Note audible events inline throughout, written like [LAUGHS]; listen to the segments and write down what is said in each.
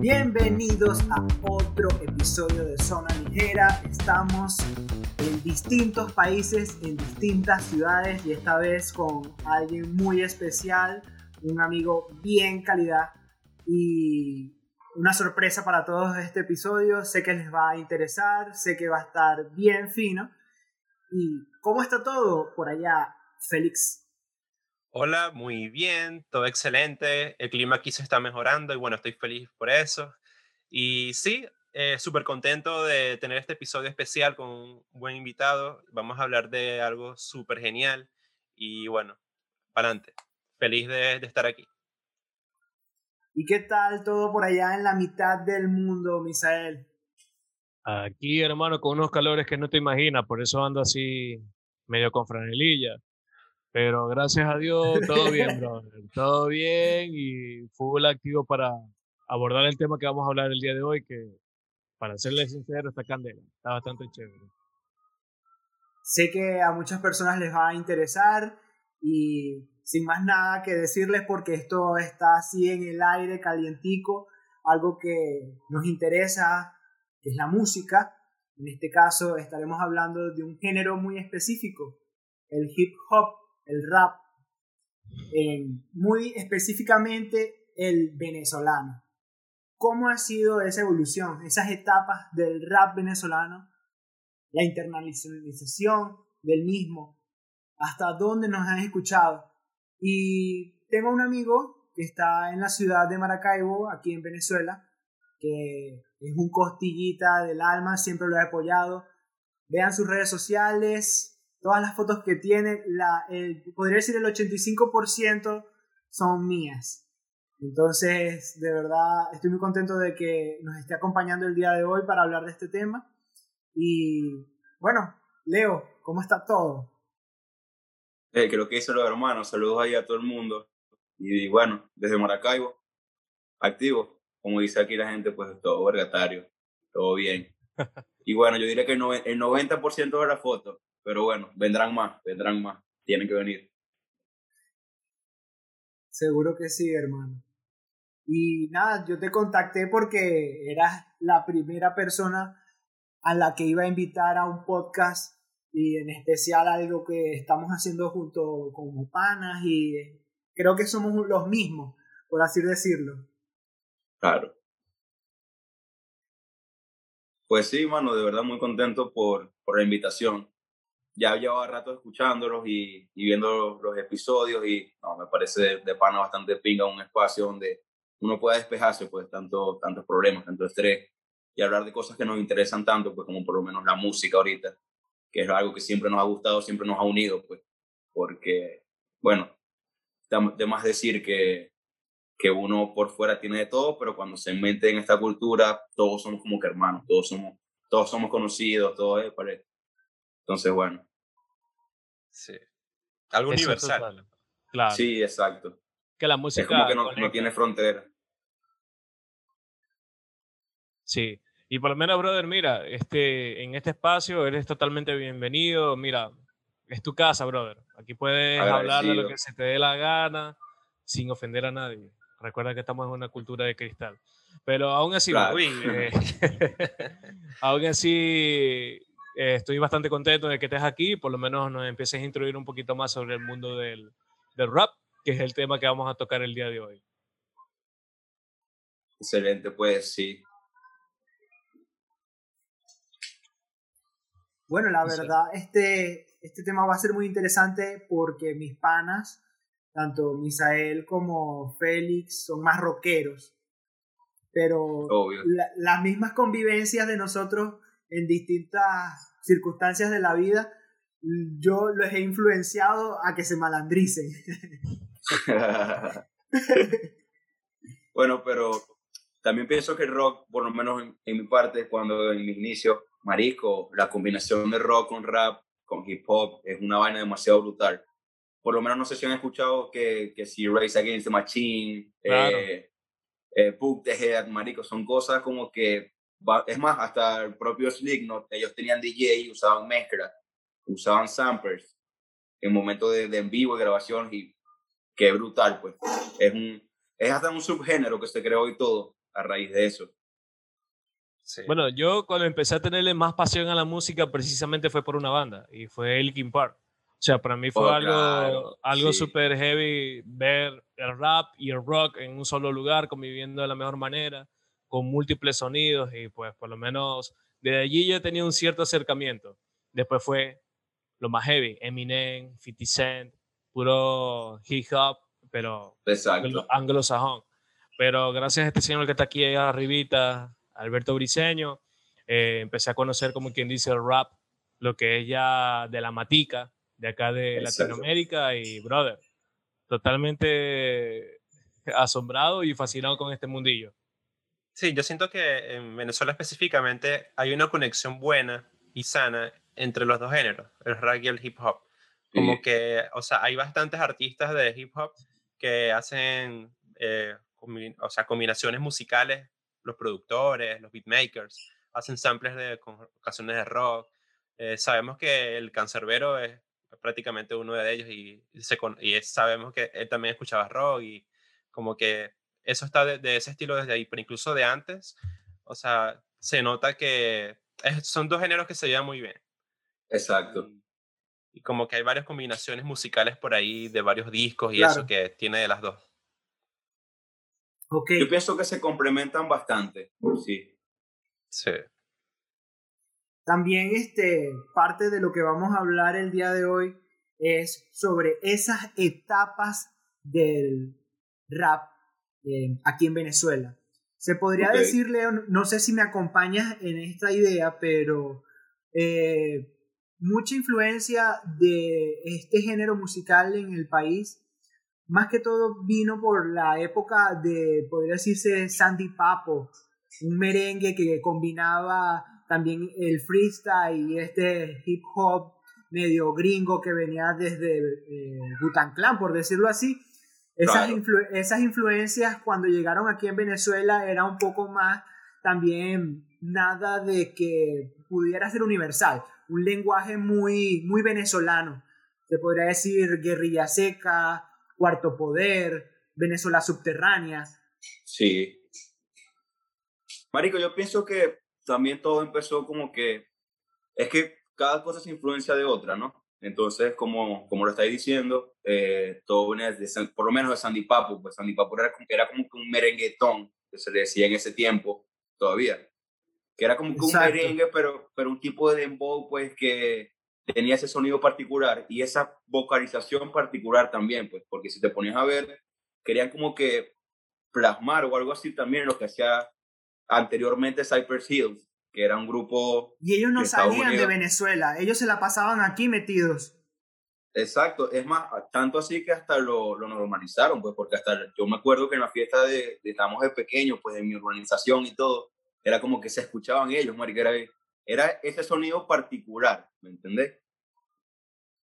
Bienvenidos a otro episodio de Zona Ligera. Estamos en distintos países, en distintas ciudades y esta vez con alguien muy especial, un amigo bien calidad y una sorpresa para todos este episodio. Sé que les va a interesar, sé que va a estar bien fino. ¿Y cómo está todo por allá, Félix? Hola, muy bien, todo excelente. El clima aquí se está mejorando y bueno, estoy feliz por eso. Y sí, eh, súper contento de tener este episodio especial con un buen invitado. Vamos a hablar de algo súper genial y bueno, para adelante. Feliz de, estar aquí. ¿Y qué tal todo por allá en la mitad del mundo, Misael? Aquí, hermano, con unos calores que no te imaginas, por eso ando así medio con franelilla. Pero gracias a Dios, todo bien, brother. Todo bien y full activo para abordar el tema que vamos a hablar el día de hoy, que para serle sincero, está candela. Está bastante chévere. Sé que a muchas personas les va a interesar y sin más nada que decirles porque esto está así en el aire, calientico, algo que nos interesa, que es la música. En este caso estaremos hablando de un género muy específico, el hip hop el rap, muy específicamente el venezolano. ¿Cómo ha sido esa evolución, esas etapas del rap venezolano, la internacionalización del mismo, hasta dónde nos han escuchado? Y tengo un amigo que está en la ciudad de Maracaibo, aquí en Venezuela, que es un costillita del alma, siempre lo he apoyado. Vean sus redes sociales, todas las fotos que tiene, la, podría decir el 85% son mías. Entonces, de verdad, estoy muy contento de que nos esté acompañando el día de hoy para hablar de este tema. Y bueno, Leo, ¿cómo está todo? Eh, creo que hizo los hermanos, saludos ahí a todo el mundo. Y, bueno, desde Maracaibo, activo, como dice aquí la gente, pues todo vergatario, todo bien. [LAUGHS] y bueno, yo diría que el, el 90% de la foto pero bueno, vendrán más, vendrán más. Tienen que venir. Seguro que sí, hermano. Y nada, yo te contacté porque eras la primera persona a la que iba a invitar a un podcast y en especial algo que estamos haciendo junto con panas y creo que somos los mismos, por así decirlo. Claro. Pues sí, mano, de verdad muy contento por, por la invitación ya llevaba rato escuchándolos y, y viendo los, episodios y no, me parece de, pana bastante pinga un espacio donde uno pueda despejarse pues tanto, tantos problemas, tanto estrés y hablar de cosas que nos interesan tanto pues como por lo menos la música ahorita, que es algo que siempre nos ha gustado, siempre nos ha unido pues, porque bueno, de más decir que, que uno por fuera tiene de todo, pero cuando se mete en esta cultura todos somos como que hermanos, todos somos, todos somos conocidos, todos, eh, entonces bueno, Sí. Algo universal. Claro. Sí, exacto. Que la música. Es como que no, no tiene frontera. Sí. Y por lo menos, brother, mira, este, en este espacio eres totalmente bienvenido. Mira, es tu casa, brother. Aquí puedes hablar de lo que se te dé la gana sin ofender a nadie. Recuerda que estamos en una cultura de cristal. Pero aún así, [LAUGHS] eh, [LAUGHS] aún así, eh, estoy bastante contento de que estés aquí, por lo menos nos empieces a instruir un poquito más sobre el mundo del, del rap, que es el tema que vamos a tocar el día de hoy. Excelente, pues sí. Bueno, la verdad, este, este tema va a ser muy interesante porque mis panas, tanto Misael como Félix, son más rockeros. Pero las mismas convivencias de nosotros en distintas circunstancias de la vida, yo los he influenciado a que se malandricen. [LAUGHS] bueno, pero también pienso que el rock, por lo menos en, mi parte, cuando en mi inicio, Marisco, la combinación de rock con rap, con hip hop, es una vaina demasiado brutal. Por lo menos no sé si han escuchado que, que si Race Against the Machine, claro. eh, eh, the Head, Marico, son cosas como que es más, hasta el propio Slipknot, ellos tenían DJ, usaban mezcla, usaban samplers en momentos de, de en vivo y grabación y que brutal, pues. Es, un, es hasta un subgénero que se creó y todo a raíz de eso. Bueno, yo cuando empecé a tenerle más pasión a la música precisamente fue por una banda y fue Linkin Park. O sea, para mí fue oh, algo, algo súper heavy ver el rap y el rock en un solo lugar, conviviendo de la mejor manera, con múltiples sonidos y pues por lo menos desde allí yo tenía un cierto acercamiento. Después fue lo más heavy, Eminem, 50 Cent, puro hip hop, pero anglosajón. Pero gracias a este señor que está aquí arribita, Alberto Briseño, eh, empecé a conocer como quien dice el rap, lo que es ya de la matica, de acá de Latinoamérica y brother, totalmente asombrado y fascinado con este mundillo. Sí, yo siento que en Venezuela específicamente hay una conexión buena y sana entre los dos géneros, el rap y el hip hop. Como que, o sea, hay bastantes artistas de hip hop que hacen, eh, o sea, combinaciones musicales, los productores, los beatmakers, hacen samples de canciones de rock. Eh, sabemos que el cancerbero es prácticamente uno de ellos y, se y sabemos que él también escuchaba rock y como que eso está de, ese estilo desde ahí, pero incluso de antes, o sea, se nota que son dos géneros que se llevan muy bien. Exacto. Y, como que hay varias combinaciones musicales por ahí de varios discos y eso que tiene de las dos. Okay. Yo pienso que se complementan bastante, sí. Sí. También este, parte de lo que vamos a hablar el día de hoy es sobre esas etapas del rap aquí en Venezuela. Se podría decirle, no sé si me acompañas en esta idea, pero eh, mucha influencia de este género musical en el país, más que todo vino por la época de, podría decirse, Sandy Papo, un merengue que combinaba también el freestyle y este hip hop medio gringo que venía desde eh, Clan, por decirlo así. Esas, esas influencias cuando llegaron aquí en Venezuela era un poco más también nada de que pudiera ser universal, un lenguaje muy, muy venezolano. Se podría decir guerrilla seca, cuarto poder, Venezuela subterránea. Sí. Marico, yo pienso que también todo empezó como que, es que cada cosa se influencia de otra, ¿no? Entonces, como, como lo estáis diciendo, eh, todo viene de, por lo menos de Sandy Papo, pues Sandy Papo era, era como que un merenguetón, que se le decía en ese tiempo, todavía, que era como que un merengue, pero, pero un tipo de dembow, pues, que tenía ese sonido particular y esa vocalización particular también, pues, porque si te ponías a ver, querían como que plasmar o algo así también lo que hacía anteriormente Cypress Hills, que era un grupo... Y ellos no salían de Venezuela, ellos se la pasaban aquí metidos. Exacto, es más, tanto así que hasta lo, lo normalizaron, pues, porque hasta yo me acuerdo que en la fiesta de, de estamos de pequeños, pues, en mi urbanización y todo, era como que se escuchaban ellos, marica, era, era ese sonido particular, ¿me entendés?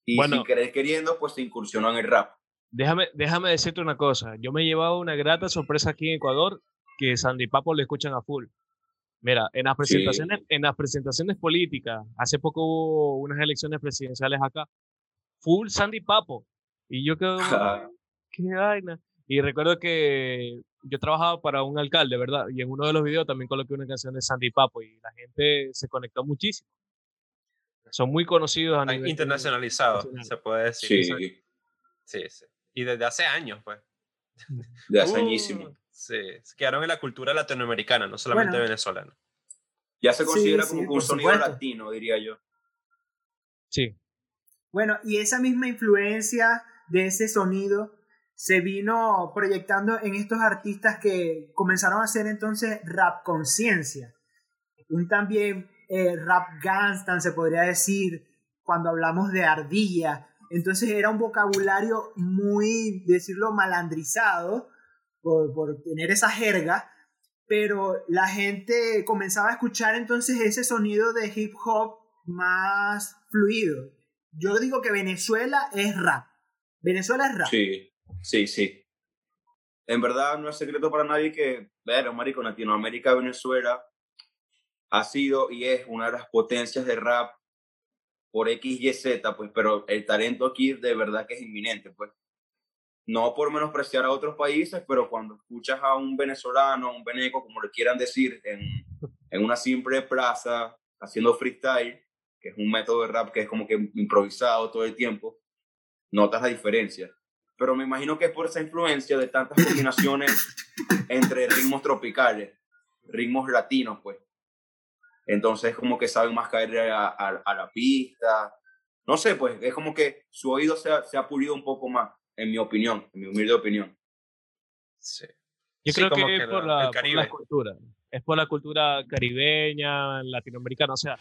Y sin querer queriendo, pues se incursionó en el rap. Déjame, déjame decirte una cosa, yo me he llevado una grata sorpresa aquí en Ecuador que Sandy Papo le escuchan a full. Mira, en las presentaciones, en las presentaciones políticas, hace poco hubo unas elecciones presidenciales acá, full Sandy Papo. Y yo quedo, qué vaina. Y recuerdo que yo trabajaba para un alcalde, ¿verdad? Y en uno de los videos también coloqué una canción de Sandy Papo y la gente se conectó muchísimo. Son muy conocidos a nivel internacionalizados, se puede decir. Sí. sí. sí, Y desde hace años, pues. [LAUGHS] De hace uh, añísimo. Sí, se quedaron en la cultura latinoamericana, no solamente venezolana. Ya se considera como un sonido latino, diría yo. Sí. Bueno, y esa misma influencia de ese sonido se vino proyectando en estos artistas que comenzaron a hacer entonces rap conciencia. Un también eh, rap gangsta, se podría decir, cuando hablamos de ardilla. Entonces era un vocabulario muy, decirlo, malandrizado, por, tener esa jerga, pero la gente comenzaba a escuchar entonces ese sonido de hip hop más fluido. Yo digo que Venezuela es rap. Venezuela es rap. Sí, sí, sí. En verdad no es secreto para nadie que, ver, marico, Latinoamérica, Venezuela ha sido y es una de las potencias de rap por X, Y, Z, pues, pero el talento aquí de verdad que es inminente, pues. No por menospreciar a otros países, pero cuando escuchas a un venezolano, un veneco, como le quieran decir, en, en una simple plaza haciendo freestyle, que es un método de rap que es como que improvisado todo el tiempo, notas la diferencia. Pero me imagino que es por esa influencia de tantas combinaciones entre ritmos tropicales, ritmos latinos, pues. Entonces, como que saben más caer a, la pista. No sé, pues es como que su oído se ha, se ha pulido un poco más, en mi opinión, en mi humilde opinión. Sí. Yo creo que, es por la, por la, cultura. Es por la cultura caribeña, latinoamericana. O sea,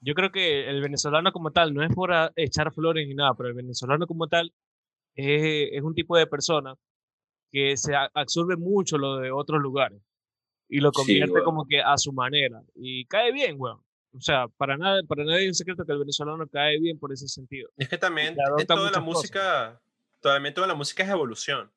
yo creo que el venezolano como tal, no es por echar flores ni nada, pero el venezolano como tal es, es un tipo de persona que se absorbe mucho lo de otros lugares y lo convierte como que a su manera. Y cae bien, weón. O sea, para nada, para nadie es un secreto que el venezolano cae bien por ese sentido. Es que también toda la música, también toda la música es evolución.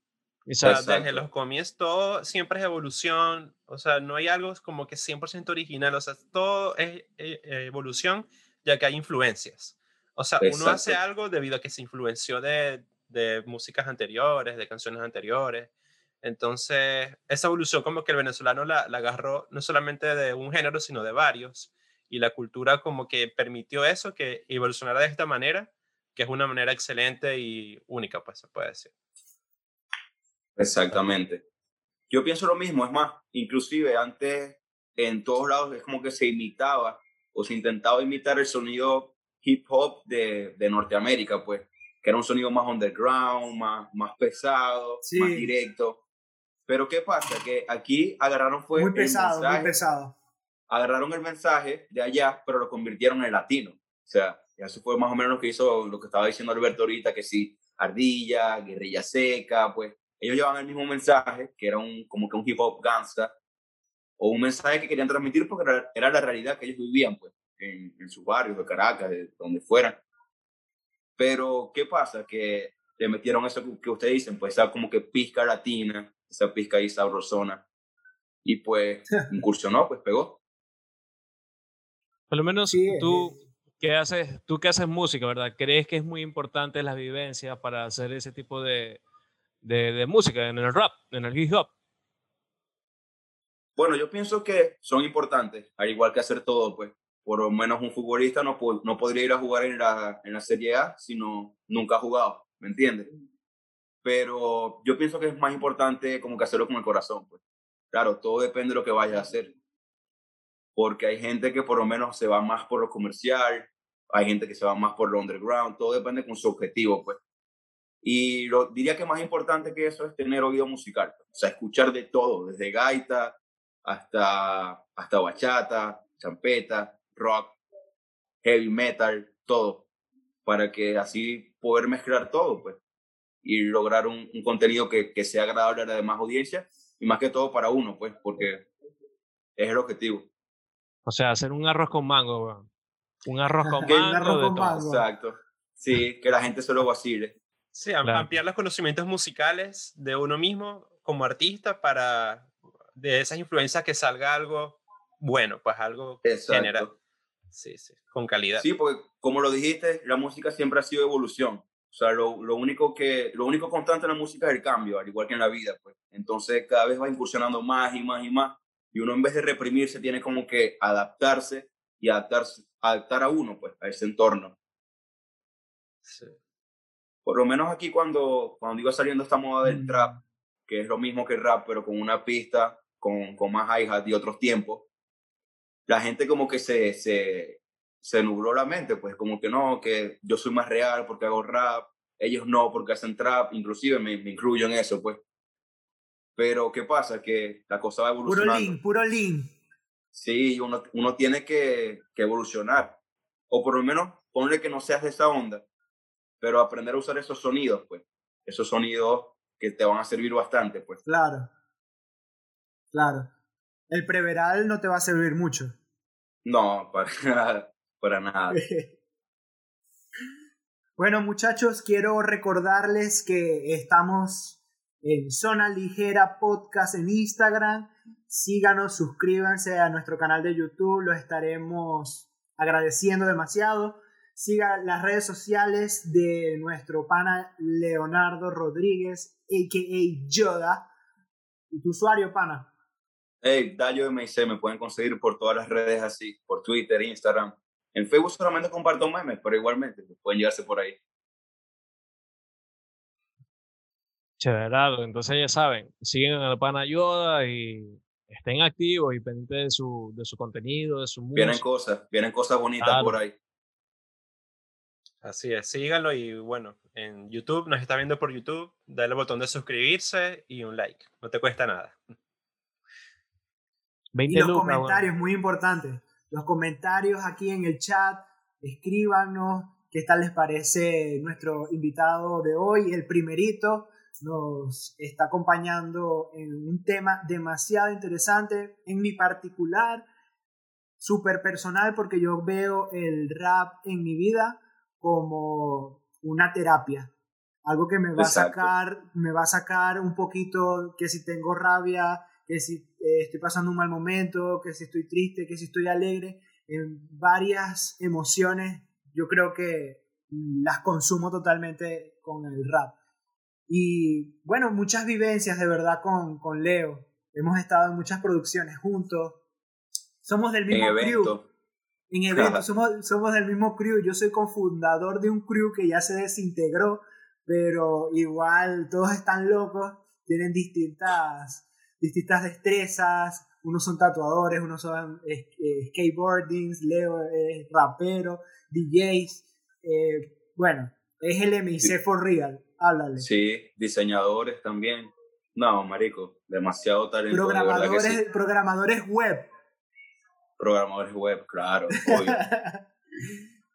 O sea, desde los comienzos todo siempre es evolución, o sea, no hay algo como que 100% original, o sea, todo es eh, evolución ya que hay influencias. O sea, uno hace algo debido a que se influenció de, de músicas anteriores, de canciones anteriores. Entonces, esa evolución como que el venezolano la, la, agarró no solamente de un género, sino de varios. Y la cultura como que permitió eso, que evolucionara de esta manera, que es una manera excelente y única, pues se puede decir. Exactamente. Yo pienso lo mismo, es más, inclusive antes en todos lados es como que se imitaba o se intentaba imitar el sonido hip hop de, de Norteamérica, pues, que era un sonido más underground, más, más pesado, más directo. Pero ¿qué pasa? Que aquí agarraron fue muy pesado, muy pesado. Agarraron el mensaje de allá, pero lo convirtieron en latino. O sea, eso fue más o menos lo que hizo, lo que estaba diciendo Alberto ahorita, que sí, ardilla, guerrilla seca, pues ellos llevaban el mismo mensaje, que era un, como que un hip hop gangsta, o un mensaje que querían transmitir porque era, la realidad que ellos vivían, pues, en, en sus barrios de Caracas, de donde fueran. Pero, ¿qué pasa? Que le metieron eso que ustedes dicen, pues, esa como que pizca latina, esa pizca ahí sabrosona. Y pues [LAUGHS] incursionó, pues pegó. Por lo menos tú, que haces, tú que haces música, ¿verdad? ¿Crees que es muy importante la vivencia para hacer ese tipo de, de, de música en el rap, en el hip hop? Bueno, yo pienso que son importantes, al igual que hacer todo, pues. Por lo menos un futbolista no, no podría ir a jugar en la, en la Serie A si no, nunca ha jugado, ¿me entiendes? pero yo pienso que es más importante como que hacerlo con el corazón, pues. Claro, todo depende de lo que vayas a hacer. Porque hay gente que por lo menos se va más por lo comercial, hay gente que se va más por lo underground, todo depende con su objetivo, pues. Y lo, diría que más importante que eso es tener oído musical, o sea, escuchar de todo, desde gaita hasta, hasta bachata, champeta, rock, heavy metal, todo, para que así poder mezclar todo, pues y lograr un, un contenido que, que, sea agradable a la demás audiencia y más que todo para uno, pues, porque es el objetivo. O sea, hacer un arroz con mango, Un arroz [LAUGHS] con mango. arroz con mango. Exacto. Sí, que la gente se lo vacile. Sí, ampliar los conocimientos musicales de uno mismo como artista para de esas influencias que salga algo bueno, pues algo general. Sí, sí, con calidad. Sí, porque como lo dijiste, la música siempre ha sido evolución. O sea, lo, lo, único que, lo único constante en la música es el cambio, al igual que en la vida, pues. Entonces, cada vez va incursionando más y más y más. Y uno en vez de reprimirse, tiene como que adaptarse y adaptarse, adaptar a uno, pues, a ese entorno. Sí. Por lo menos aquí cuando, cuando iba saliendo esta moda del trap, que es lo mismo que el rap, pero con una pista, con, con más hi-hat y otros tiempos, la gente como que se, se, se nubló la mente, pues como que no, que yo soy más real porque hago rap, ellos no porque hacen trap, inclusive me, me incluyo en eso, pues. Pero ¿qué pasa? Que la cosa va evolucionando. Puro lean, puro lean. Sí, uno, uno tiene que, que evolucionar. O por lo menos ponle que no seas de esa onda, pero aprender a usar esos sonidos, pues. Esos sonidos que te van a servir bastante, pues. Claro. Claro. El preveral no te va a servir mucho. No, para [LAUGHS] nada para nada. [LAUGHS] bueno, muchachos, quiero recordarles que estamos en Zona Ligera Podcast en Instagram. Síganos, suscríbanse a nuestro canal de YouTube, los estaremos agradeciendo demasiado. Siga las redes sociales de nuestro pana Leonardo Rodríguez a.k.a. Yoda. ¿Y tu usuario, pana? Hey, Dayo MIC, me pueden conseguir por todas las redes así, por Twitter, Instagram. En Facebook solamente comparto memes, pero igualmente pueden llegarse por ahí. Chéverado, entonces ya saben, siguen al pana Yoda y estén activos y pendientes de su, de su contenido, de su música. Vienen cosas, vienen cosas bonitas por ahí. Así es, síganlo y bueno, en YouTube, nos está viendo por YouTube, dale al botón de suscribirse y un like, no te cuesta nada. y los comentarios, muy importante, los comentarios aquí en el chat, escríbanos qué tal les parece nuestro invitado de hoy, el primerito, nos está acompañando en un tema demasiado interesante, en mi particular, súper personal, porque yo veo el rap en mi vida como una terapia. Algo que me va a sacar, me va a sacar un poquito que si tengo rabia, que si eh, estoy pasando un mal momento, que si estoy triste, que si estoy alegre, en varias emociones, yo creo que las consumo totalmente con el rap. Y bueno, muchas vivencias de verdad con, con Leo. Hemos estado en muchas producciones juntos. Somos del mismo crew. En eventos, [LAUGHS] somos, somos del mismo crew. Yo soy cofundador de un crew que ya se desintegró, pero igual todos están locos, tienen distintas, distintas destrezas. Unos son tatuadores, unos son eh, skateboardings, Leo es rapero, DJs. Eh, bueno, es el MIC for real. Háblale. Sí, diseñadores también. No, marico, demasiado talento. Programadores, programadores web. Programadores web, claro, [LAUGHS]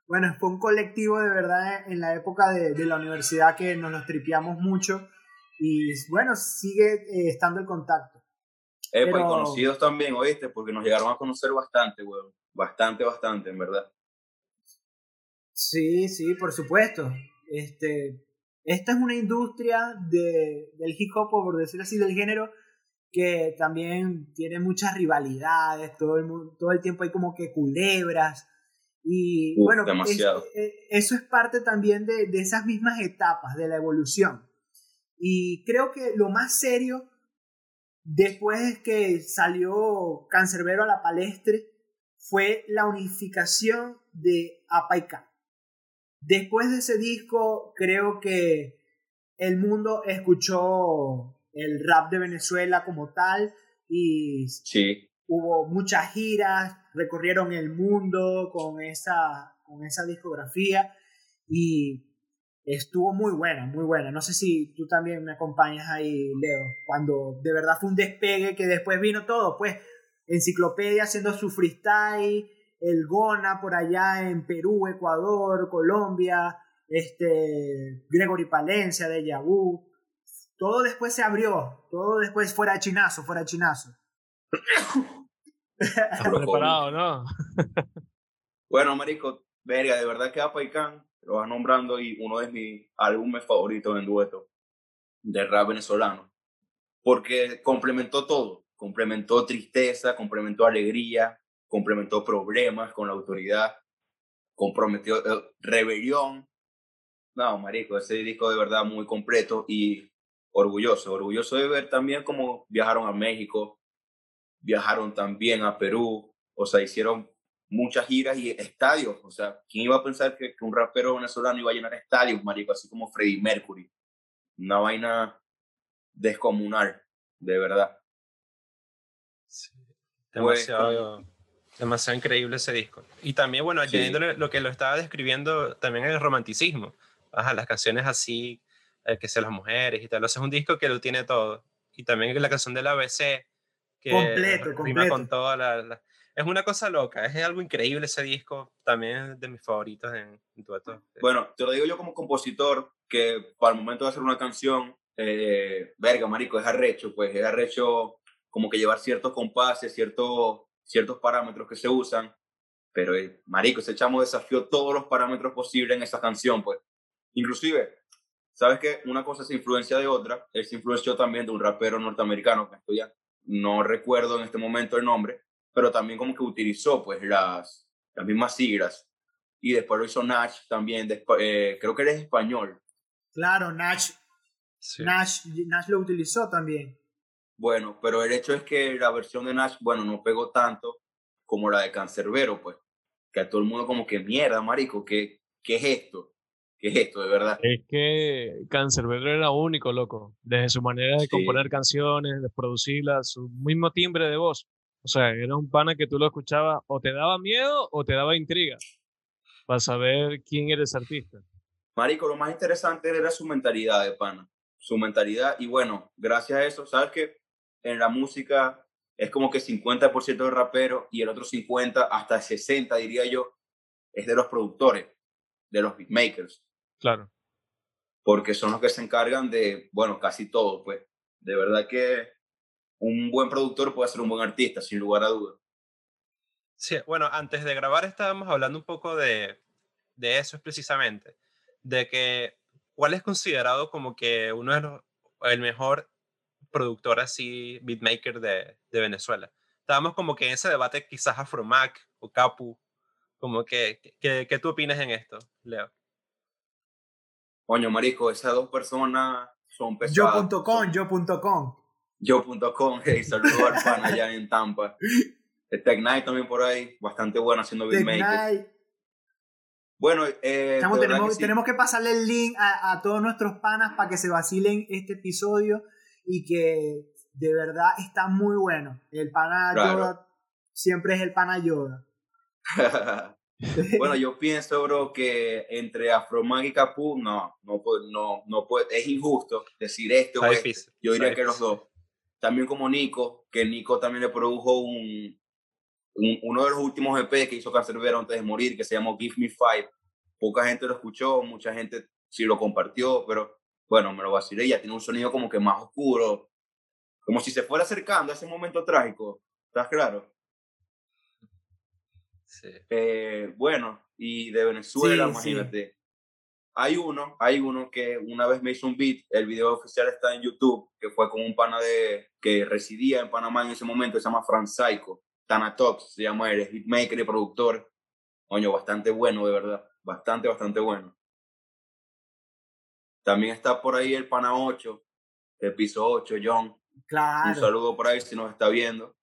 bueno, fue un colectivo de verdad en la época de, la universidad que nos los tripiamos mucho y bueno, sigue eh, estando el contacto. Eh, pues conocidos también, oíste, porque nos llegaron a conocer bastante, weón. Bastante, bastante, en verdad. Sí, sí, por supuesto. Este, esta es una industria de, del hip hop, por decirlo así, del género, que también tiene muchas rivalidades, todo el, todo el tiempo hay como que culebras. Y bueno, eh, eso es parte también de, de esas mismas etapas de la evolución. Y creo que lo más serio, después que salió Cancerbero a la palestre, fue la unificación de APA y Después de ese disco, creo que el mundo escuchó el rap de Venezuela como tal y hubo muchas giras, recorrieron el mundo con esa, con esa discografía y estuvo muy buena, muy buena. No sé si tú también me acompañas ahí, Leo, cuando de verdad fue un despegue que después vino todo, pues enciclopedia haciendo su freestyle, el Gona por allá en Perú, Ecuador, Colombia, este, Gregory Palencia de Yahoo. Todo después se abrió, todo después fuera chinazo, fuera chinazo. preparado, ¿no? bueno, marico, verga, de verdad que Apaicán lo vas nombrando y uno de mis álbumes favoritos en dueto de rap venezolano. Porque complementó todo, complementó tristeza, complementó alegría, complementó problemas con la autoridad, comprometió eh, rebelión. No, marico, ese disco de verdad muy completo y orgulloso, orgulloso de ver también cómo viajaron a México, viajaron también a Perú, o sea, hicieron muchas giras y estadios, o sea, ¿quién iba a pensar que, un rapero venezolano iba a llenar estadios, marico, así como Freddie Mercury? Una vaina descomunal, de verdad. Sí, demasiado, Demasiado increíble ese disco. Y también, bueno, añadiéndole lo que lo estaba describiendo, también el romanticismo. Ajá, las canciones así, el que sean las mujeres y tal. O sea, es un disco que lo tiene todo. Y también la canción del ABC, que completo, rima con toda la, Es una cosa loca, es algo increíble ese disco. También es de mis favoritos en, en Bueno, te lo digo yo como compositor, que para el momento de hacer una canción, eh, verga, marico, es arrecho, pues es arrecho como que llevar ciertos compases, ciertos ciertos parámetros que se usan, pero el marico, ese chamo desafió todos los parámetros posibles en esa canción, pues. Inclusive, ¿sabes qué? Una cosa es influencia de otra, él se influenció también de un rapero norteamericano, que estoy ya, no recuerdo en este momento el nombre, pero también como que utilizó pues las, las mismas siglas. Y después lo hizo Nach también, eh, creo que él es español. Claro, Nach. Nash, Nash lo utilizó también. Bueno, pero el hecho es que la versión de Nash, bueno, no pegó tanto como la de Cancerbero, pues. Que a todo el mundo como que mierda, marico, ¿qué, qué es esto? ¿Qué es esto, de verdad? Es que Cancerbero era único, loco. Desde su manera de componer canciones, de producirlas, su mismo timbre de voz. O sea, era un pana que tú lo escuchabas o te daba miedo o te daba intriga para saber quién eres artista. Marico, lo más interesante era su mentalidad de pana. Su mentalidad. Y bueno, gracias a eso, ¿sabes qué? En la música es como que 50% de rapero y el otro 50, hasta 60 diría yo, es de los productores, de los beatmakers. Claro. Porque son los que se encargan de, bueno, casi todo, pues. De verdad que un buen productor puede ser un buen artista, sin lugar a dudas. Sí, bueno, antes de grabar estábamos hablando un poco de, de eso precisamente, de que cuál es considerado como que uno de los, el mejor productor así, beatmaker de, de Venezuela. Estábamos como que en ese debate quizás Afromac o Capu, como que, ¿qué tú opinas en esto, Leo? Coño, marico, esas dos personas son pesadas. Yo.com, yo.com. Yo.com, hey, saludos al [LAUGHS] fan allá en Tampa. Tech Night también por ahí, bastante bueno haciendo beatmakers. Bueno, eh, tenemos, que tenemos, que pasarle el link a, a, todos nuestros panas para que se vacilen este episodio y que de verdad está muy bueno. El pana Yoda siempre es el pana Yoda. [LAUGHS] bueno, yo pienso, bro, que entre Afromag y Capu, no, no, no, no puede, es injusto decir esto o este. Yo diría que los dos. También como Nico, que Nico también le produjo un, uno de los últimos EP que hizo Cancerbero antes de morir, que se llamó Give Me Five. Poca gente lo escuchó, mucha gente sí lo compartió, pero bueno, me lo vacilé. Ya tiene un sonido como que más oscuro, como si se fuera acercando a ese momento trágico. ¿Estás claro? Sí. Eh, bueno, y de Venezuela, imagínate. Hay uno, hay uno que una vez me hizo un beat, el video oficial está en YouTube, que fue con un pana de, que residía en Panamá en ese momento, se llama Fran Psycho. Tanatox se llama él, es hitmaker y productor. Coño, bastante bueno, de verdad. Bastante, bastante bueno. También está por ahí el Pana 8, el piso 8, John. Claro. Un saludo por ahí si nos está viendo.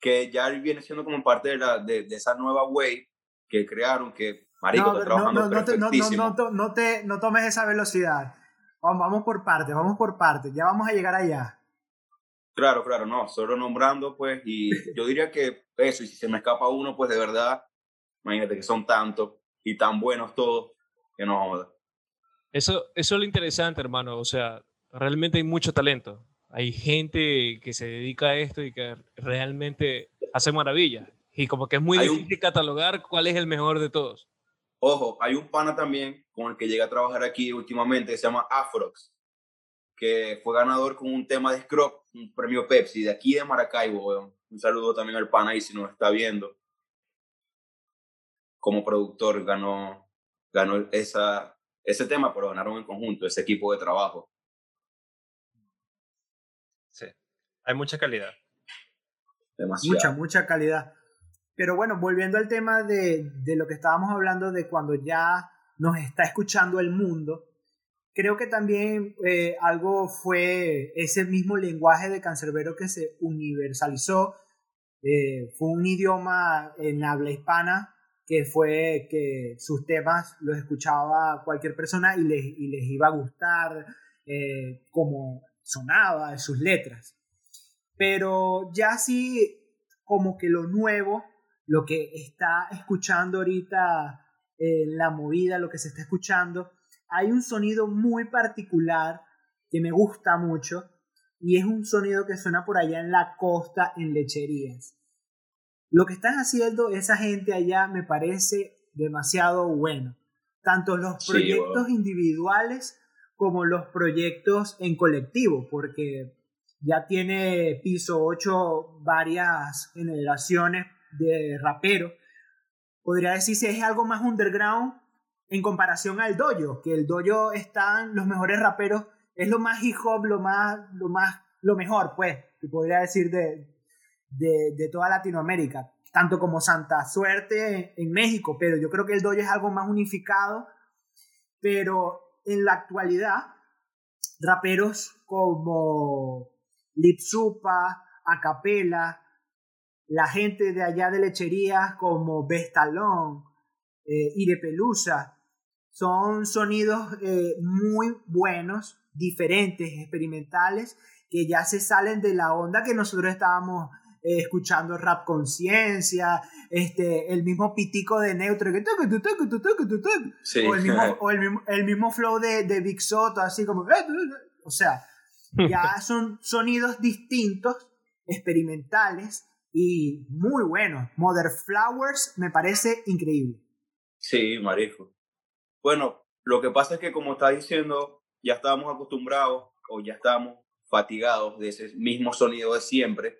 Que ya viene siendo como parte de, la, de, esa nueva way que crearon, que Marico está trabajando no, no, no, no, no, te, no tomes esa velocidad. Vamos, vamos por partes, vamos por partes. Ya vamos a llegar allá. Claro, claro, no, solo nombrando, pues, y yo diría que eso, y si se me escapa uno, pues de verdad, imagínate que son tantos y tan buenos todos, que no Eso, eso es lo interesante, hermano, o sea, realmente hay mucho talento. Hay gente que se dedica a esto y que realmente hace maravillas. Y como que es muy difícil catalogar cuál es el mejor de todos. Ojo, hay un pana también con el que llega a trabajar aquí últimamente que se llama Afrox que fue ganador con un tema de Scrub, un premio Pepsi de aquí de Maracaibo. Un saludo también al pana ahí si nos está viendo. Como productor ganó, ganó esa, ese tema, pero ganaron en conjunto, ese equipo de trabajo. Sí, hay mucha calidad. Demasiado. Mucha, mucha calidad. Pero bueno, volviendo al tema de, de lo que estábamos hablando de cuando ya nos está escuchando el mundo, Creo que también eh, algo fue ese mismo lenguaje de cancerbero que se universalizó. Eh, fue un idioma en habla hispana que fue que sus temas los escuchaba cualquier persona y les, y les iba a gustar eh, como sonaba sus letras. Pero ya sí, como que lo nuevo, lo que está escuchando ahorita en la movida, lo que se está escuchando, hay un sonido muy particular que me gusta mucho y es un sonido que suena por allá en la costa en lecherías. Lo que están haciendo esa gente allá me parece demasiado bueno. Tanto los proyectos individuales como los proyectos en colectivo, porque ya tiene piso 8 varias generaciones de raperos. Podría decirse es algo más underground en comparación al dojo, que el dojo están los mejores raperos, es lo más hip hop, lo más, lo más, lo mejor, pues, que podría decir de, de, de toda Latinoamérica, tanto como Santa Suerte en México, pero yo creo que el dojo es algo más unificado, pero en la actualidad raperos como Lipsupa, Acapela, la gente de allá de lecherías como Bestalón, eh, Irepelusa, son sonidos eh, muy buenos, diferentes, experimentales, que ya se salen de la onda que nosotros estábamos eh, escuchando rap conciencia, este, el mismo pitico de neutro que o, el mismo, [LAUGHS] o el mismo, el mismo flow de, de Big Soto, así como, o sea, ya [LAUGHS] son sonidos distintos, experimentales y muy buenos. Mother Flowers me parece increíble. Sí, marisco. Bueno, lo que pasa es que como está diciendo, ya estábamos acostumbrados o ya estábamos fatigados de ese mismo sonido de siempre.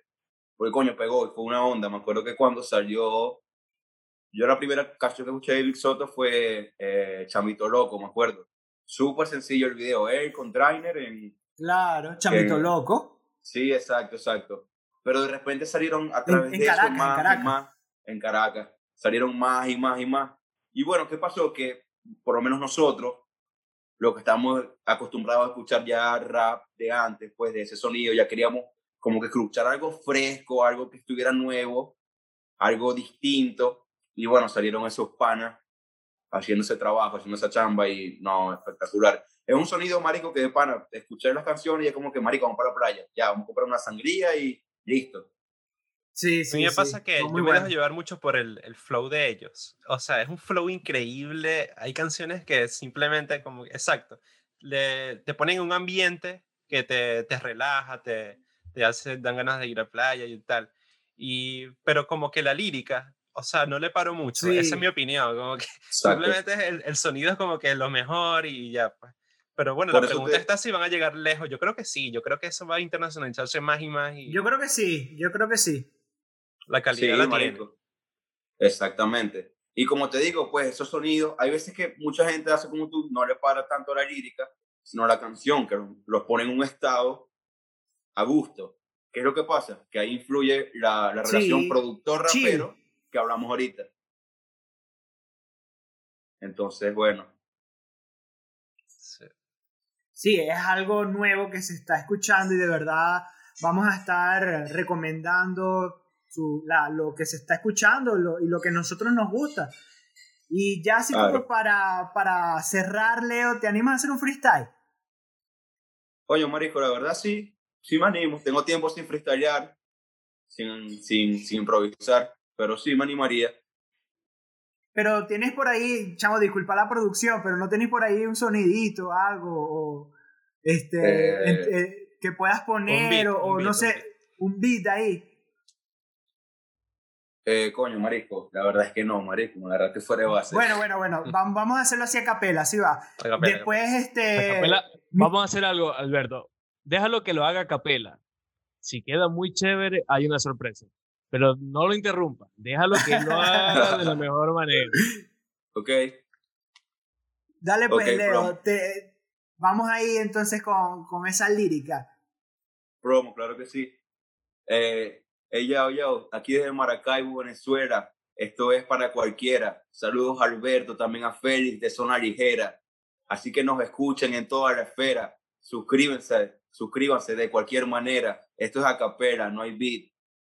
Porque coño, pegó y fue una onda. Me acuerdo que cuando salió, yo la primera canción que escuché de Big Soto fue eh, Chamito Loco, me acuerdo. Súper sencillo el video, él con Trainer en... Claro, Chamito Loco. Sí, exacto, exacto. Pero de repente salieron a través de eso más y más en Caracas. Salieron más y más y más. Y bueno, ¿qué pasó? Que por lo menos nosotros, lo que estamos acostumbrados a escuchar ya rap de antes, pues de ese sonido, ya queríamos como que escuchar algo fresco, algo que estuviera nuevo, algo distinto. Y bueno, salieron esos panas haciendo ese trabajo, haciendo esa chamba y no, espectacular. Es un sonido, marico, que de pana, escuchar las canciones y es como que, marico, vamos para la playa, ya, vamos a comprar una sangría y listo. Sí, sí. A mí me pasa que yo me dejo llevar mucho por el, el, flow de ellos. O sea, es un flow increíble. Hay canciones que simplemente, como, exacto, le, te ponen un ambiente que te, te relaja, te, te hace, dan ganas de ir a playa y tal. Y, pero como que la lírica, o sea, no le paro mucho. Esa es mi opinión. Como que [LAUGHS] simplemente el, el, sonido es como que lo mejor y ya, pues. Pero bueno, la pregunta está si van a llegar lejos. Yo creo que sí. Yo creo que eso va a internacionalizarse más y más. Y... Yo creo que sí. Yo creo que sí. La calidad la tiene. Exactamente. Y como te digo, pues esos sonidos, hay veces que mucha gente hace como tú, no le para tanto la lírica, sino la canción, que los pone en un estado a gusto. ¿Qué es lo que pasa? Que ahí influye la, la relación productor-rapero que hablamos ahorita. Entonces, bueno. Sí. sí, es algo nuevo que se está escuchando y de verdad vamos a estar recomendando lo que se está escuchando y lo que a nosotros nos gusta. Y ya así como para, para cerrar, Leo, ¿te animas a hacer un freestyle? Oye, Marico, la verdad sí, sí me animo. Tengo tiempo sin freestylear, sin, sin, sin improvisar, pero sí me animaría. Pero tienes por ahí, chamo, disculpa la producción, pero no tenés por ahí un sonidito, algo, o este, eh, eh, que puedas poner, o, no sé, un beat ahí. Eh, coño, marico, la verdad es que no, marico, me agarraste fuera de base. Bueno, bueno, bueno, vamos a hacerlo así a capela, así va. Después, este... vamos a hacer algo, Alberto. Déjalo que lo haga a capela. Si queda muy chévere, hay una sorpresa. Pero no lo interrumpa. Déjalo que lo haga de la [LAUGHS] mejor manera. Ok. Dale pues, Leo. Te... Vamos ahí entonces con, con esa lírica. Promo, claro que sí. Eh, ella, oye, aquí desde Maracaibo, Venezuela. Esto es para cualquiera. Saludos a Alberto, también a Félix de Zona Ligera. Así que nos escuchen en toda la esfera. Suscríbanse, suscríbanse de cualquier manera. Esto es a capela, no hay beat.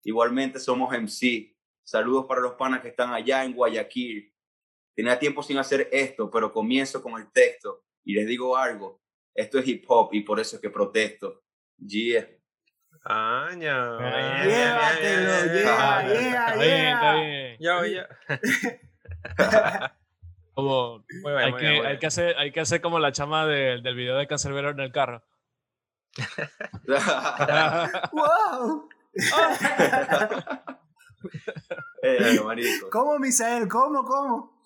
Igualmente somos MC. Saludos para los panas que están allá en Guayaquil. Tenía tiempo sin hacer esto, pero comienzo con el texto y les digo algo. Esto es hip hop y por eso es que protesto. Yeah. Año. Llévatelo, yeah, yeah, yeah. [LAUGHS] Como, bueno, hay, que, hay, que, hacer, hay que hacer como la chama de, del video de Cancerbero en el carro. [LAUGHS] ¡Wow! [LAUGHS] eh, ¿Cómo, Misael? ¿Cómo, cómo?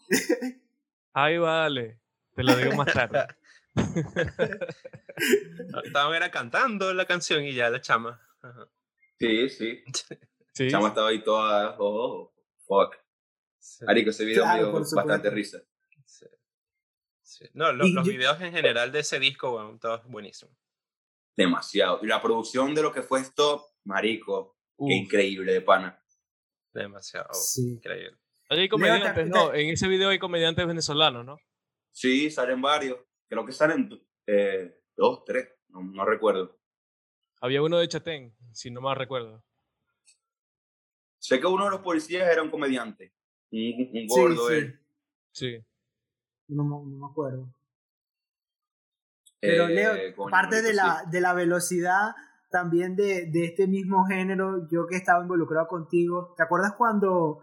Ahí vale. Te lo digo más tarde. Estaban era cantando la canción y ya la chama. Sí, sí. sí. Chama estaba ahí toda. Oh, fuck. Sí. Arico, ese video me dio bastante risa. Sí. No, los, los videos en general de ese disco, bueno, todos buenísimos. Demasiado. Y la producción de lo que fue Stop, marico, qué increíble de pana. Demasiado increíble. Hay comediantes, no, en ese video hay comediantes venezolanos, ¿no? Sí, salen varios. Creo que salen eh, dos, tres, no, recuerdo. Había uno de Chatén, si no mal recuerdo. Sé que uno de los policías era un comediante, un, gordo sí, Sí. No, me acuerdo. Pero Leo, eh, parte de la, de la velocidad también de, de, este mismo género, yo que estaba involucrado contigo, ¿te acuerdas cuando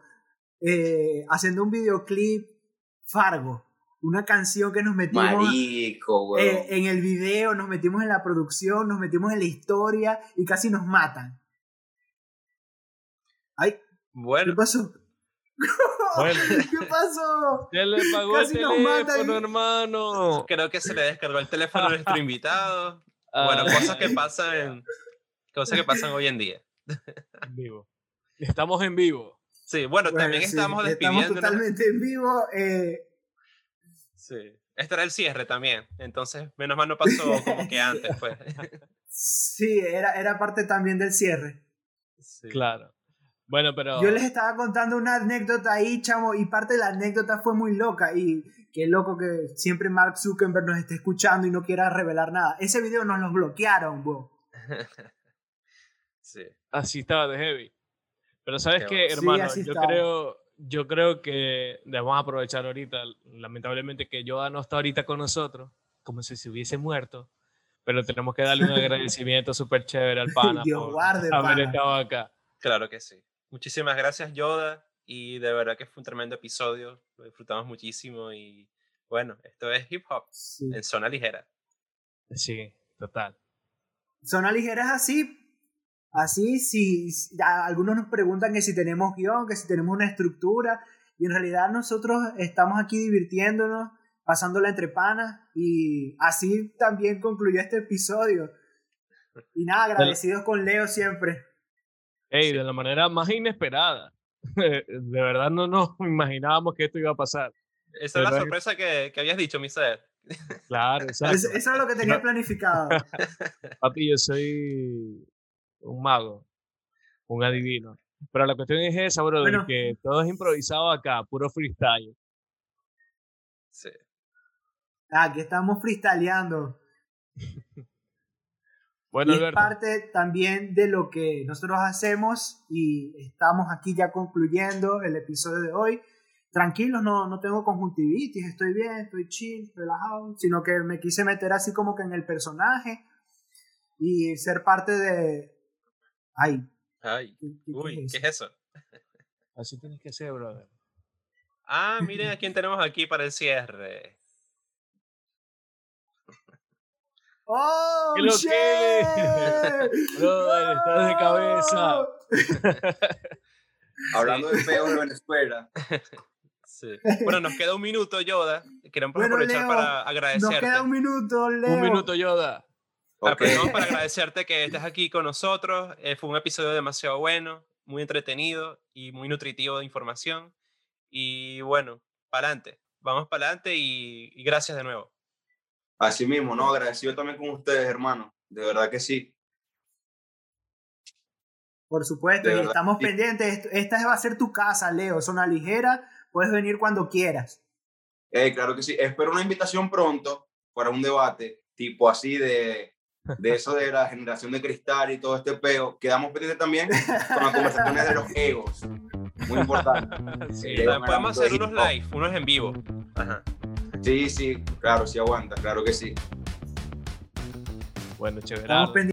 eh, haciendo un videoclip Fargo? Una canción que nos metimos eh, en el video, nos metimos en la producción, nos metimos en la historia y casi nos matan. Ay, bueno. ¿qué pasó? [LAUGHS] [LAUGHS] ¿Qué pasó? Se le pagó el teléfono, hermano. Creo que se le descargó el teléfono a nuestro invitado. [LAUGHS] Bueno, ah. cosas que pasan cosas que pasan hoy en día. [LAUGHS] En vivo. Estamos en vivo. Sí, bueno, también estamos despidiendo. Estamos totalmente en vivo. Eh. Sí. Este era el cierre también. Entonces, menos mal no pasó como que antes, pues. Sí, era, era parte también del cierre. Claro. Bueno, pero. Yo les estaba contando una anécdota ahí, chamo, y parte de la anécdota fue muy loca. Y qué loco que siempre Mark Zuckerberg nos esté escuchando y no quiera revelar nada. Ese video nos lo bloquearon, bo. [LAUGHS] sí. Así estaba de heavy. Pero sabes qué, hermano, yo creo, yo creo que debemos aprovechar ahorita, lamentablemente que Yoda no está ahorita con nosotros, como si se hubiese muerto, pero tenemos que darle un [LAUGHS] agradecimiento súper chévere al pana Dios por guarde, haber estado acá. Claro que sí. Muchísimas gracias, Yoda. Y de verdad que fue un tremendo episodio. Lo disfrutamos muchísimo. Y bueno, esto es hip hop en zona ligera. Sí, total. Zona ligera es así. Así, si algunos nos preguntan que si tenemos guion, que si tenemos una estructura. Y en realidad nosotros estamos aquí divirtiéndonos, pasándola entre panas. Y así también concluyó este episodio. Y nada, agradecidos con Leo siempre. Hey, de la manera más inesperada. [LAUGHS] de verdad no nos [LAUGHS] imaginábamos que esto iba a pasar. Esa es la sorpresa que, que habías dicho, Misael. Claro, [LAUGHS] exacto. Eso, es lo que tenía planificado. Papi, yo soy un mago, un adivino. Pero la cuestión es esa, brother, que todo es improvisado acá, puro freestyle. Sí. Ah, aquí estamos freestyleando. Bueno, y es parte también de lo que nosotros hacemos y estamos aquí ya concluyendo el episodio de hoy. Tranquilos, no, no tengo conjuntivitis, estoy bien, estoy chill, relajado, sino que me quise meter así como que en el personaje y ser parte de... Ay. Ay. Uy, ¿qué es eso? Así tienes que ser, brother. Ah, miren a quién tenemos aquí para el cierre. ¡Oh, lo shit! [LAUGHS] Brother, estás de cabeza. [LAUGHS] Hablando de feo de Venezuela. [LAUGHS] Sí. Bueno, nos queda un minuto, Yoda. Queremos aprovechar para agradecerte. Nos queda un minuto, Leo. Un minuto, Yoda. Okay. para agradecerte que estés aquí con nosotros. Eh, fue un episodio demasiado bueno, muy entretenido y muy nutritivo de información. Y bueno, para adelante. Vamos para adelante y gracias de nuevo. Así mismo, ¿no? Agradecido también con ustedes, hermano. De verdad que sí. Por supuesto, y estamos pendientes. Esta va a ser tu casa, Leo. Zona ligera. Puedes venir cuando quieras. Eh, claro que sí. Espero una invitación pronto para un debate, tipo así de, de eso de la generación de cristal y todo este peo. Quedamos pendientes también con las conversaciones de los egos. Muy importante. [LAUGHS] Sí, podemos hacer unos live, unos en vivo. Ajá. Sí, sí, claro, sí aguanta, claro que sí. Bueno, chévere.